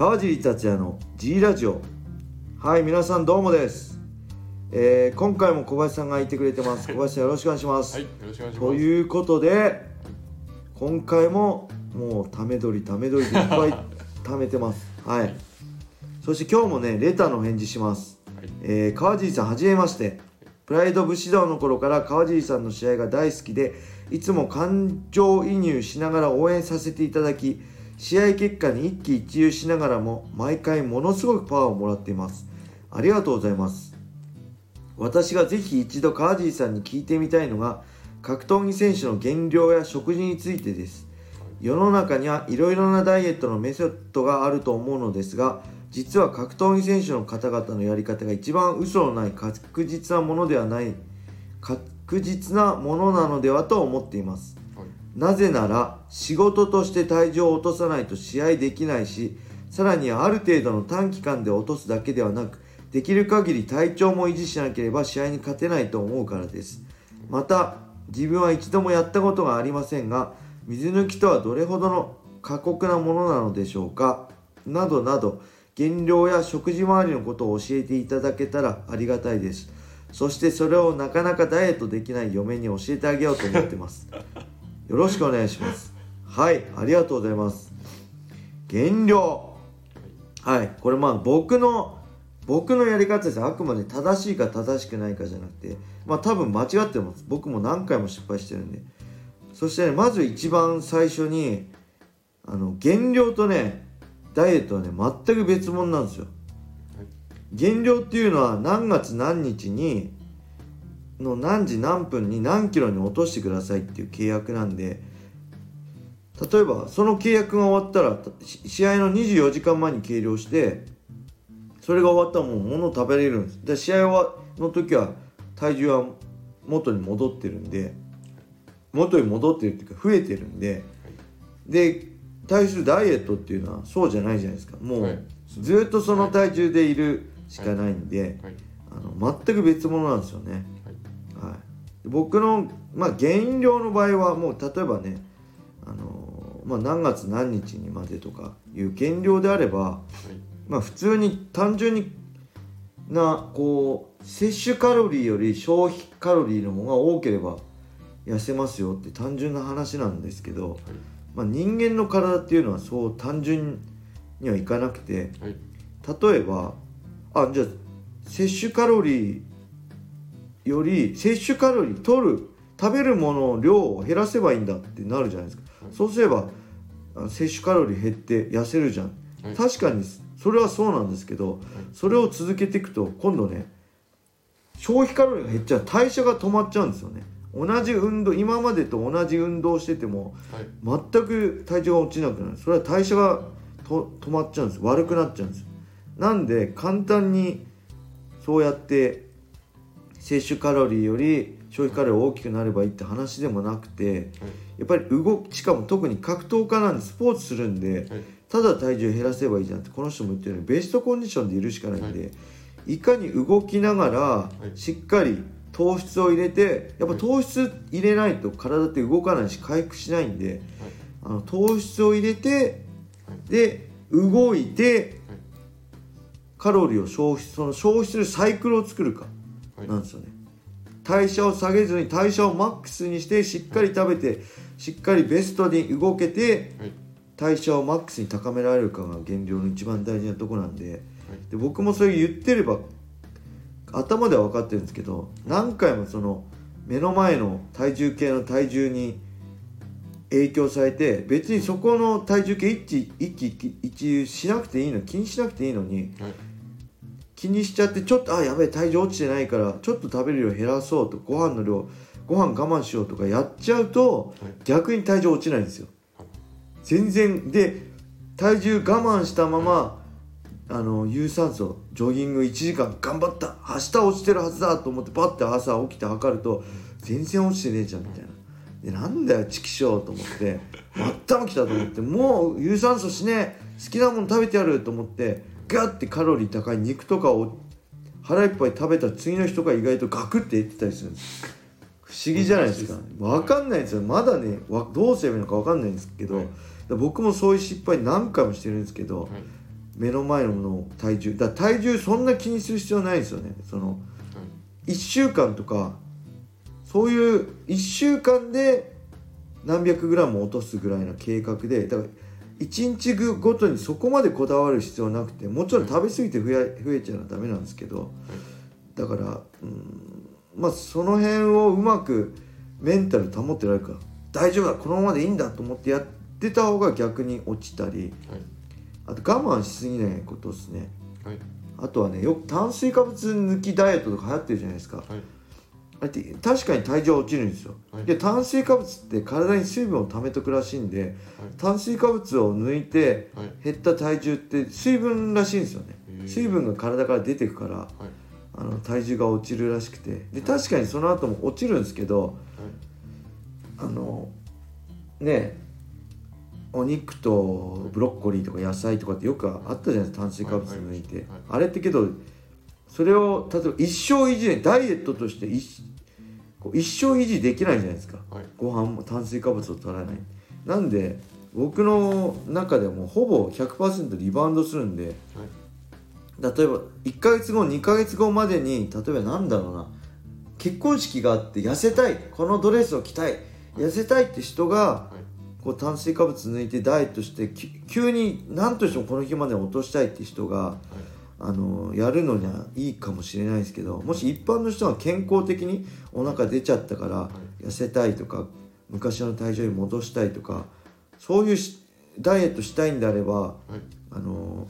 川尻達也の G ラジオ。はい皆さんどうもです、えー今回も小林さんがいてくれてます。小林さんよろしくお願いします、はい、よろしくお願いしとます。いうことで今回ももうため撮りため撮りでいっぱい 貯めてます。はい。そして今日もねレターの返事します。はい、えー川尻さんはじめまして。プライド武士道の頃から川尻さんの試合が大好きでいつも感情移入しながら応援させていただき試合結果に一喜一憂しながらも毎回ものすごくパワーをもらっています。ありがとうございます。私がぜひ一度川尻さんに聞いてみたいのが格闘技選手の減量や食事についてです。世の中にはいろいろなダイエットのメソッドがあると思うのですが実は格闘技選手の方々のやり方が一番嘘のない確実なものではない確実なものなのではと思っています、なぜなら仕事として体重を落とさないと試合できないしさらにある程度の短期間で落とすだけではなくできる限り体調も維持しなければ試合に勝てないと思うからです。また自分は一度もやったことがありませんが水抜きとはどれほどの過酷なものなのでしょうかなどなど減量や食事周りのことを教えていただけたらありがたいです。そしてそれをなかなかダイエットできない嫁に教えてあげようと思ってます。よろしくお願いします。はいありがとうございます。減量。はいこれまあ僕の僕のやり方です。あくまで正しいか正しくないかじゃなくてまあ多分間違ってます。僕も何回も失敗してるんで。そしてねまず一番最初にあの減量とねダイエットはね全く別物なんですよ。減量っていうのは何月何日にの何時何分に何キロに落としてくださいっていう契約なんで例えばその契約が終わったらし試合の24時間前に計量してそれが終わったらもう物を食べれるんです。で試合はの時は体重は元に戻ってるんで元に戻ってるっていうか増えてるんでで対するダイエットっていうのはそうじゃないじゃないですか。もはい。うずっとその体重でいるしかないんで、はい、あの全く別物なんですよね、はい、僕の、まあ、減量の場合はもう例えばねあの、まあ、何月何日にまでとかいう減量であれば、はい、まあ、普通に単純になこう摂取カロリーより消費カロリーの方が多ければ痩せますよって単純な話なんですけど、まあ、人間の体っていうのはそう単純にはいかなくてはい、例えばあじゃあ摂取カロリーより摂取カロリー取る食べるものの量を減らせばいいんだってなるじゃないですか、はいそうすればあ摂取カロリー減って痩せるじゃん、はい確かにそれはそうなんですけどそれを続けていくと今度ね消費カロリーが減っちゃう。代謝が止まっちゃうんですよね。同じ運動今までと同じ運動をしててもはい、全く体重が落ちなくなる。それは代謝がと止まっちゃうんです。悪くなっちゃうんです。なんで簡単にそうやって摂取カロリーより消費カロリーが大きくなればいいって話でもなくてやっぱり動きしかも特に格闘家なんでスポーツするんではい、ただ体重減らせばいいじゃんってこの人も言ってるようにベストコンディションでいるしかないんで、い、かに動きながらい。しっかり糖質を入れてやっぱ糖質入れないと体って動かないし回復しないんで、あの糖質を入れてで動いてカロリーを消費その消費するサイクルを作るか。はい、なんですよね。代謝を下げずに代謝をマックスにしてしっかり食べてしっかりベストに動けてはい、代謝をマックスに高められるかが減量の一番大事なとこなんで。で僕もそれ言ってれば頭では分かってるんですけど何回もその目の前の体重計の体重に影響されて別にそこの体重計一喜一憂しなくていいの気にしなくていいのにはい、気にしちゃってちょっとあやべえ体重落ちてないからちょっと食べる量減らそうとご飯の量ご飯我慢しようとかやっちゃうとはい。逆に体重落ちないんですよ。全然。で体重我慢したままあの有酸素ジョギング1時間頑張った明日落ちてるはずだと思ってパッて朝起きて測ると全然落ちてねえじゃんみたいな。でなんだよチキショーと思ってまったも来たと思ってもう有酸素しねえ好きなもの食べてやると思ってガッてカロリー高い肉とかを腹いっぱい食べた次の日とか意外とガクって言ってたりするんです。不思議じゃないですか。分かんないんです。よまだねわどうすればいいのか分かんないんですけど、はい。僕もそういう失敗何回もしてるんですけど、はい。目の前のものを体重だ体重そんな気にする必要ないんですよね。その1週間とかそういう1週間で何百グラム落とすぐらいの計画でだから1日ごとにそこまでこだわる必要なくてもちろん食べ過ぎて増え増えちゃうのはダメなんですけどだからうんまあその辺をうまくメンタル保ってられるか大丈夫だこのままでいいんだと思ってやってた方が逆に落ちたりはい。あと我慢しすぎないことですね。はい。あとはねよく炭水化物抜きダイエットとか流行ってるじゃないですか。はい確かに体重は落ちるんですよ、はい。で炭水化物って体に水分を溜めとくらしいんで、炭水化物を抜いてはい。減った体重って水分らしいんですよね。へー水分が体から出てくからはい。あの体重が落ちるらしくて。で確かにその後も落ちるんですけどあのねお肉とブロッコリーとか野菜とかってよくあったじゃないですか。炭水化物抜いて、はいはい。あれってけどそれを例えば一生維持ダイエットとして一生維持できないじゃないですか。はい。ご飯も炭水化物を取らない。なんで僕の中ではもうほぼ100%リバウンドするんで例えば1ヶ月後2ヶ月後までに例えばなんだろうな結婚式があって痩せたいこのドレスを着たい痩せたいって人がはい。こう炭水化物抜いてダイエットしてき急に何としてもこの日まで落としたいって人があのやるのにはいいかもしれないですけどもし一般の人が健康的にお腹出ちゃったから痩せたいとか昔の体重に戻したいとかそういうしダイエットしたいんであればはい。あの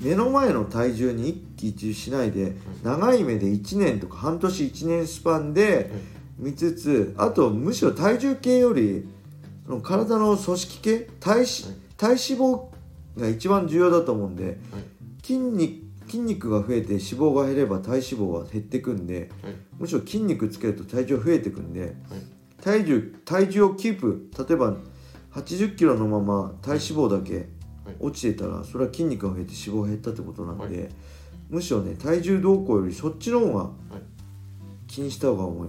目の前の体重に一喜一憂しないで長い目で1年とか半年1年スパンで見つつあとむしろ体重計よりその体の組織系体脂体脂肪が一番重要だと思うんで筋肉筋肉が増えて脂肪が減れば体脂肪は減ってくんではい。むしろ筋肉つけると体重増えてくんではい。体重体重をキープ例えば80キロのまま体脂肪だけ落ちてたらそれは筋肉が増えて脂肪が減ったってことなんで、はむしろね体重動向よりそっちの方がはい。気にした方が重い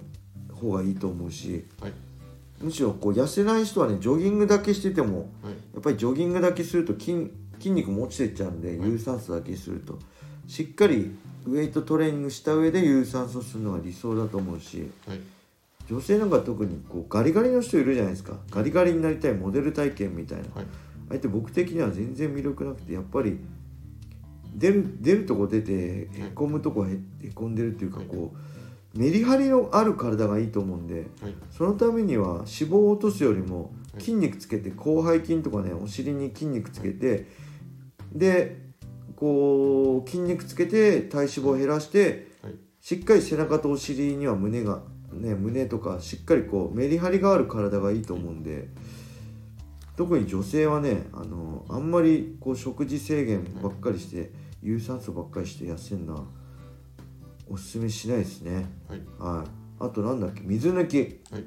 方がいいと思うしはい。むしろこう痩せない人はねジョギングだけしててもはい。やっぱりジョギングだけすると筋筋肉も落ちてっちゃうんではい。有酸素だけするとしっかりウエイトトレーニングした上で有酸素するのが理想だと思うしはい。女性なんか特にこうガリガリの人いるじゃないですか。ガリガリになりたいモデル体験みたいな。はい。あえて僕的には全然魅力なくてやっぱり出る出るとこ出てへこむとこへへこんでるっていうかはい。こうメリハリのある体がいいと思うんではい。そのためには脂肪を落とすよりもはい。筋肉つけて広背筋とかねお尻に筋肉つけてでこう筋肉つけて体脂肪を減らしてはい。しっかり背中とお尻には胸がね胸とかしっかりこうメリハリがある体がいいと思うんで特に女性はねあのあんまりこう食事制限ばっかりして有酸素ばっかりして痩せるのはおすすめしないですね。はい。はい。あとなんだっけ水抜き。はい。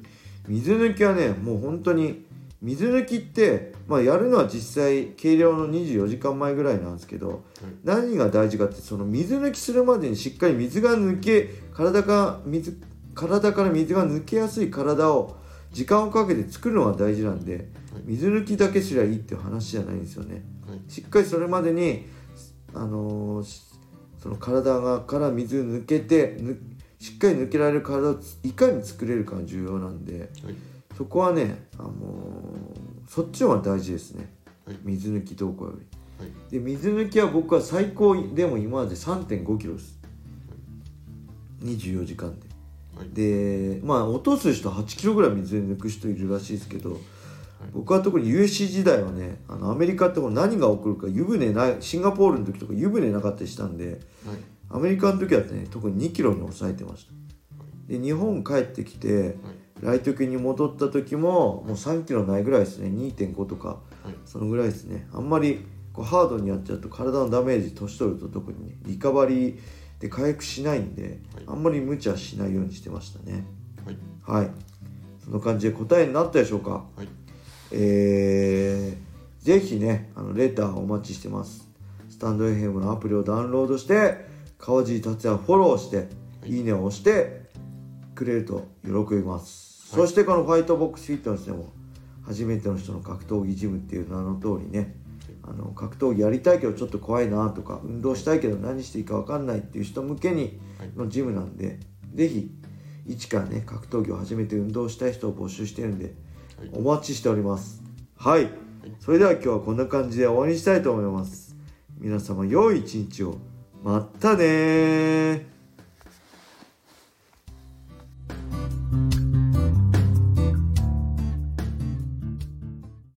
水抜きはねもう本当に水抜きって、まあ、やるのは実際計量の24時間前ぐらいなんですけど、何が大事かってその水抜きするまでにしっかり水が抜け体が水体から水が抜けやすい体を時間をかけて作るのが大事なんで水抜きだけすりゃいいっていう話じゃないんですよね。はい。しっかりそれまでにあのーしその体がから水抜けてぬしっかり抜けられる体をついかに作れるかが重要なんではいそこはね、あのーそっちの方が大事ですね。はい。水抜きどうこうより。はい。で水抜きは僕は最高でも今まで3 5キロです。24時間で。はい。でまあ落とす人8キロぐらい水抜く人いるらしいですけど、僕は特に USC 時代はねあのアメリカって何が起こるか湯船ないシンガポールの時とか湯船なかったりしたんではい。アメリカの時はね特に2キロに抑えてました。で日本帰ってきてライト級に戻った時ももう3キロないぐらいですね。2.5とかはい。そのぐらいですね。あんまりこうハードにやっちゃうと体のダメージ年取ると特にねリカバリーで回復しないんで、はい。あんまり無茶しないようにしてましたね。はい。はい。その感じで答えになったでしょうか。はい。えー、ぜひねあのレターお待ちしてます。スタンド FM のアプリをダウンロードして川尻達也をフォローして、い、いねを押してくれると喜びます、はいそしてこのファイトボックスフィットネスでも初めての人の格闘技ジムっていう名の通りね。あの格闘技やりたいけどちょっと怖いなとか運動したいけど何していいか分かんないっていう人向けにのジムなんで是非一からね格闘技を始めて運動したい人を募集してるんではい。お待ちしております。はい。それでは今日はこんな感じで終わりにしたいと思います。皆様良い一日を。またねー